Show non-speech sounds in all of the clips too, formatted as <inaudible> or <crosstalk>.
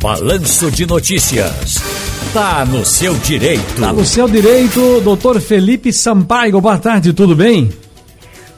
Balanço de Notícias. Tá no seu direito. Tá no seu direito, doutor Felipe Sampaio. Boa tarde, tudo bem?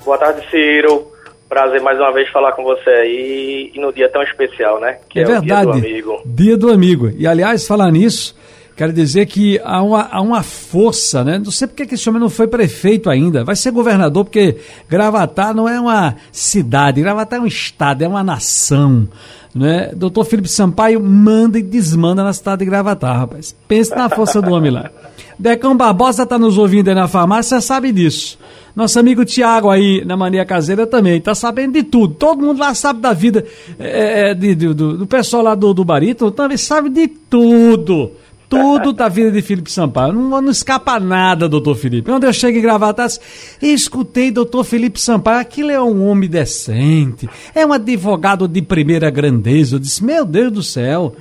Boa tarde, Ciro. Prazer mais uma vez falar com você aí e no dia tão especial, né? Que é, é verdade. Dia do amigo. Dia do amigo. E aliás, falar nisso, quero dizer que há uma, há uma força, né? Não sei porque que esse homem não foi prefeito ainda. Vai ser governador, porque Gravatar não é uma cidade, Gravatar é um estado, é uma nação. Né? Doutor Felipe Sampaio manda e desmanda na cidade de Gravatar, rapaz. Pense na força do homem lá. <laughs> Decão Barbosa está nos ouvindo aí na farmácia, sabe disso. Nosso amigo Tiago aí na Mania Caseira também, está sabendo de tudo. Todo mundo lá sabe da vida é, é, de, de, do, do, pessoal lá do, do Barito, também sabe de tudo tudo da vida de Felipe Sampaio. Não, não escapa nada, doutor Felipe. Quando eu chego em Gravatas, escutei doutor Felipe Sampaio. Aquilo é um homem decente, é um advogado de primeira grandeza. Eu disse, meu Deus do céu.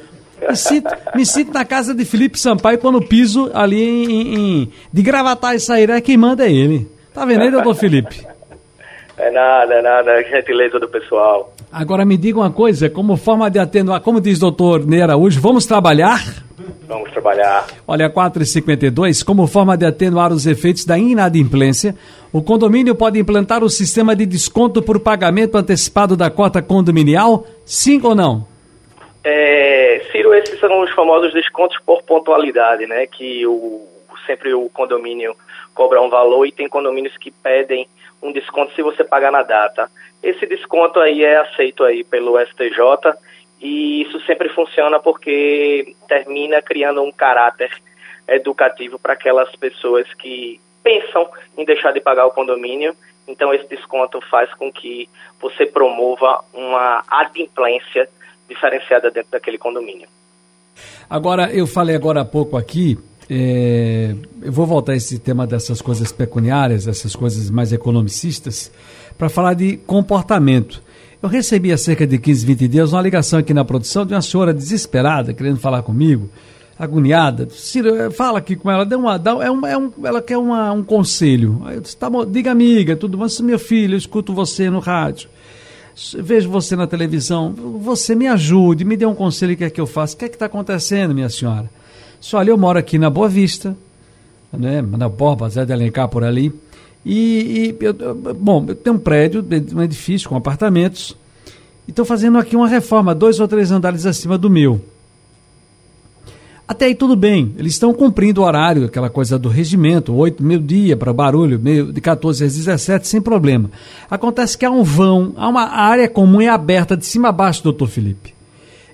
Me sinto, me sinto na casa de Felipe Sampaio quando piso ali em, em de Gravatar e sair. É quem manda é ele. Tá vendo aí, doutor Felipe? É nada, é nada. É gentileza do pessoal. Agora me diga uma coisa, como forma de atenuar, como diz doutor Ney Araújo, vamos trabalhar? Vamos trabalhar. Olha, 4,52, como forma de atenuar os efeitos da inadimplência, o condomínio pode implantar o sistema de desconto por pagamento antecipado da cota condominial? Sim ou não? É, Ciro, esses são os famosos descontos por pontualidade, né? Que o, sempre o condomínio cobra um valor e tem condomínios que pedem um desconto se você pagar na data. Esse desconto aí é aceito aí pelo STJ e isso sempre funciona porque termina criando um caráter educativo para aquelas pessoas que pensam em deixar de pagar o condomínio. Então, esse desconto faz com que você promova uma adimplência diferenciada dentro daquele condomínio. Agora, eu falei agora há pouco aqui, é, eu vou voltar a esse tema dessas coisas pecuniárias, essas coisas mais economicistas, para falar de comportamento. Eu recebi há cerca de 15, 20 dias uma ligação aqui na produção de uma senhora desesperada, querendo falar comigo, agoniada. Ciro, eh, fala aqui com ela, dê uma, dá, é um, é um, ela quer uma, um conselho. Aí eu disse, tá bom, diga amiga, tudo bom, meu filho, eu escuto você no rádio. Vejo você na televisão, você me ajude, me dê um conselho, o que é que eu faço? O que é que está acontecendo, minha senhora? Só olha, eu moro aqui na Boa Vista, né, na Borba, Zé de Alencar, por ali. E, e eu, bom, eu tenho um prédio, um edifício com apartamentos, e estou fazendo aqui uma reforma, dois ou três andares acima do meu. Até aí tudo bem, eles estão cumprindo o horário, aquela coisa do regimento, 8, meio dia para barulho, meio, de 14 às 17, sem problema. Acontece que há um vão, há uma área comum e aberta de cima a baixo, doutor Felipe.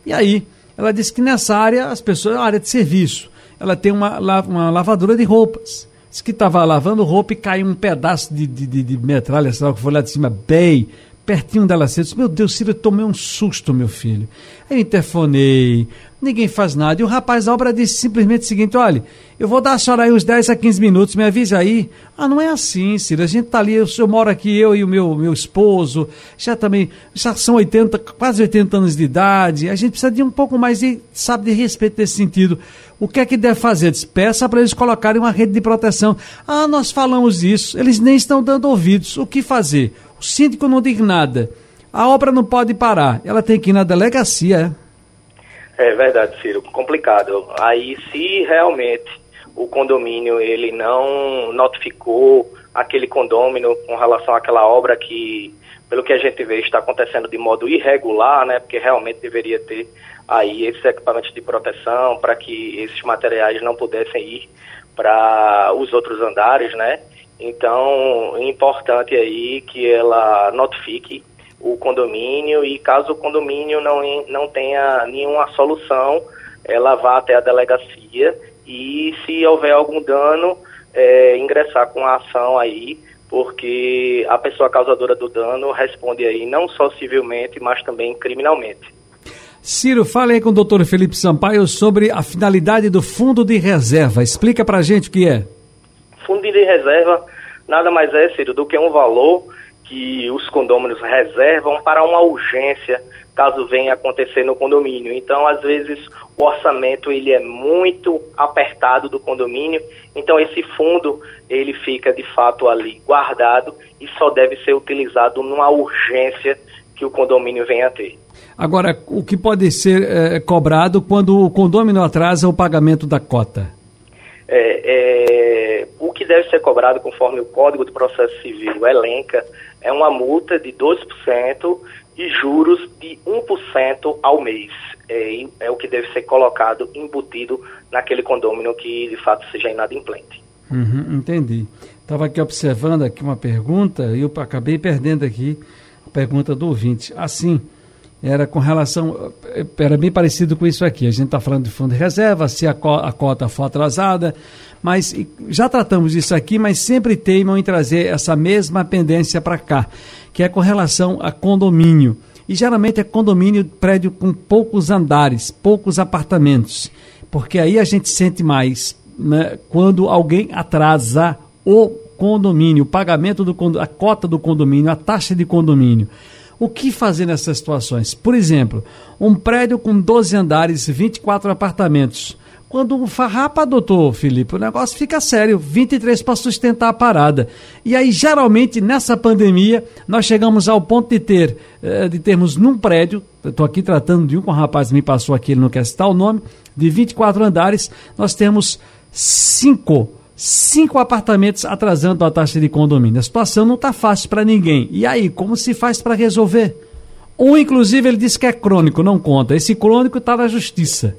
E aí, ela disse que nessa área, as pessoas, é uma área de serviço, ela tem uma, uma lavadora de roupas. Diz que estava lavando roupa e caiu um pedaço de, de, de, de metralha, sei lá, que foi lá de cima, bem, pertinho dela. Disse, meu Deus, Ciro, eu tomei um susto, meu filho. Aí eu interfonei, ninguém faz nada. E o rapaz da obra disse simplesmente o seguinte: olha, eu vou dar a senhora aí uns 10 a 15 minutos, me avise aí. Ah, não é assim, Ciro. A gente tá ali, eu, eu moro aqui, eu e o meu, meu esposo, já também, já são 80, quase 80 anos de idade. A gente precisa de um pouco mais de, sabe, de respeito nesse sentido. O que é que deve fazer? Peça para eles colocarem uma rede de proteção. Ah, nós falamos isso, eles nem estão dando ouvidos. O que fazer? O síndico não diz nada. A obra não pode parar. Ela tem que ir na delegacia. É, é verdade, Ciro. Complicado. Aí, se realmente o condomínio ele não notificou aquele condomínio com relação àquela obra que, pelo que a gente vê, está acontecendo de modo irregular, né? Porque realmente deveria ter aí esses equipamentos de proteção para que esses materiais não pudessem ir para os outros andares, né? Então, é importante aí que ela notifique o condomínio e caso o condomínio não, não tenha nenhuma solução, ela vá até a delegacia e se houver algum dano, é, ingressar com a ação aí, porque a pessoa causadora do dano responde aí não só civilmente, mas também criminalmente. Ciro, fale aí com o doutor Felipe Sampaio sobre a finalidade do fundo de reserva. Explica pra gente o que é. Fundo de reserva nada mais é, Ciro, do que um valor que os condôminos reservam para uma urgência caso venha acontecer no condomínio. Então, às vezes, o orçamento ele é muito apertado do condomínio, então esse fundo ele fica de fato ali guardado e só deve ser utilizado numa urgência que o condomínio venha a ter. Agora, o que pode ser é, cobrado quando o condomínio atrasa o pagamento da cota? É, é, o que deve ser cobrado, conforme o Código de Processo Civil elenca, é uma multa de 2% e juros de 1% ao mês. É, é, o que deve ser colocado, embutido naquele condomínio que de fato seja inadimplente. Uhum, entendi. Estava aqui observando aqui uma pergunta e eu acabei perdendo aqui a pergunta do ouvinte. Assim, era com relação. Era bem parecido com isso aqui. A gente está falando de fundo de reserva, se a, co a cota for atrasada, mas já tratamos disso aqui, mas sempre teimam em trazer essa mesma pendência para cá, que é com relação a condomínio. E geralmente é condomínio, prédio com poucos andares, poucos apartamentos, porque aí a gente sente mais né, quando alguém atrasa o condomínio, o pagamento do a cota do condomínio, a taxa de condomínio. O que fazer nessas situações? Por exemplo, um prédio com 12 andares, 24 apartamentos. Quando farrapa, doutor Felipe, o negócio fica sério, 23 para sustentar a parada. E aí, geralmente, nessa pandemia, nós chegamos ao ponto de ter, eh, de termos num prédio, estou aqui tratando de um que um rapaz me passou aqui, ele não quer citar o nome, de 24 andares, nós temos cinco cinco apartamentos atrasando a taxa de condomínio. A situação não está fácil para ninguém. E aí, como se faz para resolver? Um, inclusive, ele disse que é crônico, não conta. Esse crônico está na justiça.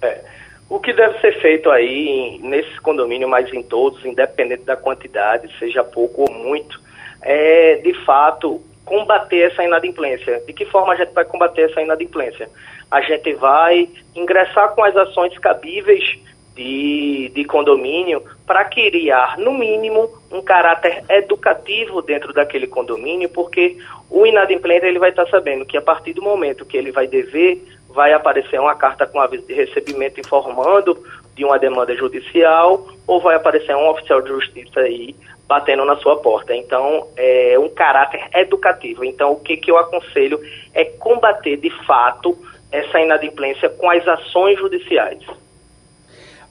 É. O que deve ser feito aí nesse condomínio, mas em todos, independente da quantidade, seja pouco ou muito, é de fato combater essa inadimplência. De que forma a gente vai combater essa inadimplência? A gente vai ingressar com as ações cabíveis de, de condomínio para criar, no mínimo, um caráter educativo dentro daquele condomínio, porque o inadimplente ele vai estar tá sabendo que a partir do momento que ele vai dever, vai aparecer uma carta com aviso de recebimento informando de uma demanda judicial ou vai aparecer um oficial de justiça aí batendo na sua porta. Então, é um caráter educativo. Então, o que, que eu aconselho é combater de fato essa inadimplência com as ações judiciais.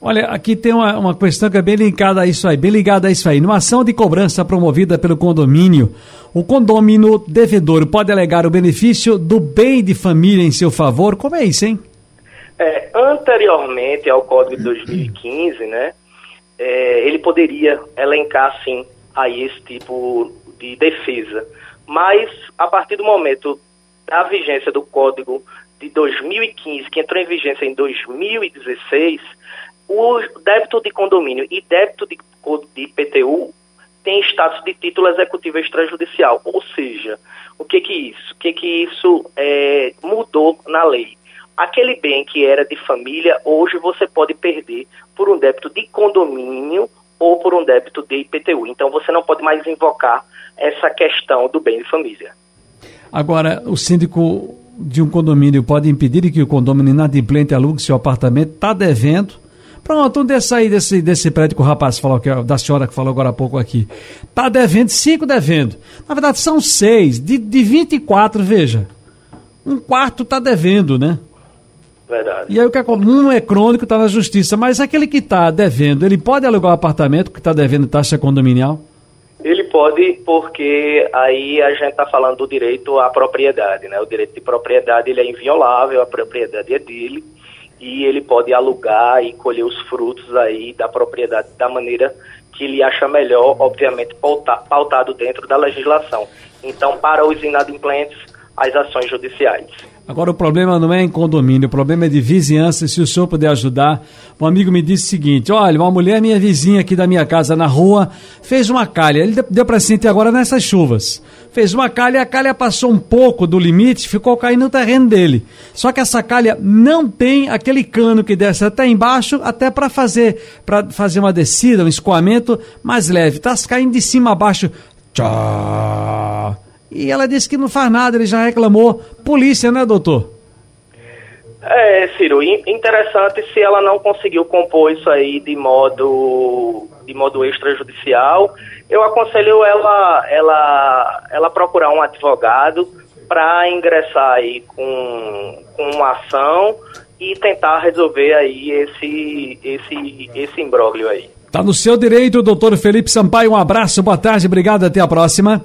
Olha, aqui tem uma, uma questão que é bem ligada a isso aí, bem ligada a isso aí. Numa ação de cobrança promovida pelo condomínio, o condomínio devedor pode alegar o benefício do bem de família em seu favor? Como é isso, hein? É, anteriormente ao Código de 2015, né, é, ele poderia elencar, sim, aí esse tipo de defesa. Mas, a partir do momento da vigência do Código de 2015, que entrou em vigência em 2016, o débito de condomínio e débito de, de IPTU tem status de título executivo extrajudicial. Ou seja, o que que isso? O que que isso é, mudou na lei? Aquele bem que era de família, hoje você pode perder por um débito de condomínio ou por um débito de IPTU. Então você não pode mais invocar essa questão do bem de família. Agora, o síndico de um condomínio pode impedir que o condomínio inadimplente alugue seu apartamento, está devendo, Pronto, um desse aí, desse, desse prédio que o rapaz falou, que, é da senhora que falou agora há pouco aqui. Tá devendo, cinco devendo. Na verdade, são seis. De, de 24, veja. Um quarto tá devendo, né? Verdade. E aí o que é um é crônico, está na justiça, mas aquele que está devendo, ele pode alugar o apartamento que está devendo taxa condominial? Ele pode, porque aí a gente está falando do direito à propriedade, né? O direito de propriedade ele é inviolável, a propriedade é dele e ele pode alugar e colher os frutos aí da propriedade da maneira que ele acha melhor, obviamente pautado dentro da legislação. Então, para os inadimplentes, as ações judiciais. Agora o problema não é em condomínio, o problema é de vizinhança. Se o senhor puder ajudar, um amigo me disse o seguinte: olha, uma mulher minha vizinha aqui da minha casa na rua fez uma calha. Ele deu para sentir agora nessas chuvas. Fez uma calha, a calha passou um pouco do limite, ficou caindo no terreno dele. Só que essa calha não tem aquele cano que desce até embaixo, até para fazer para fazer uma descida, um escoamento mais leve. Tá caindo de cima a baixo. Tchau e ela disse que não faz nada, ele já reclamou. Polícia, né, doutor? É, Ciro, interessante se ela não conseguiu compor isso aí de modo de modo extrajudicial. Eu aconselho ela ela ela procurar um advogado para ingressar aí com, com uma ação e tentar resolver aí esse esse esse imbróglio aí. Tá no seu direito, doutor Felipe Sampaio. Um abraço, boa tarde, obrigado, até a próxima.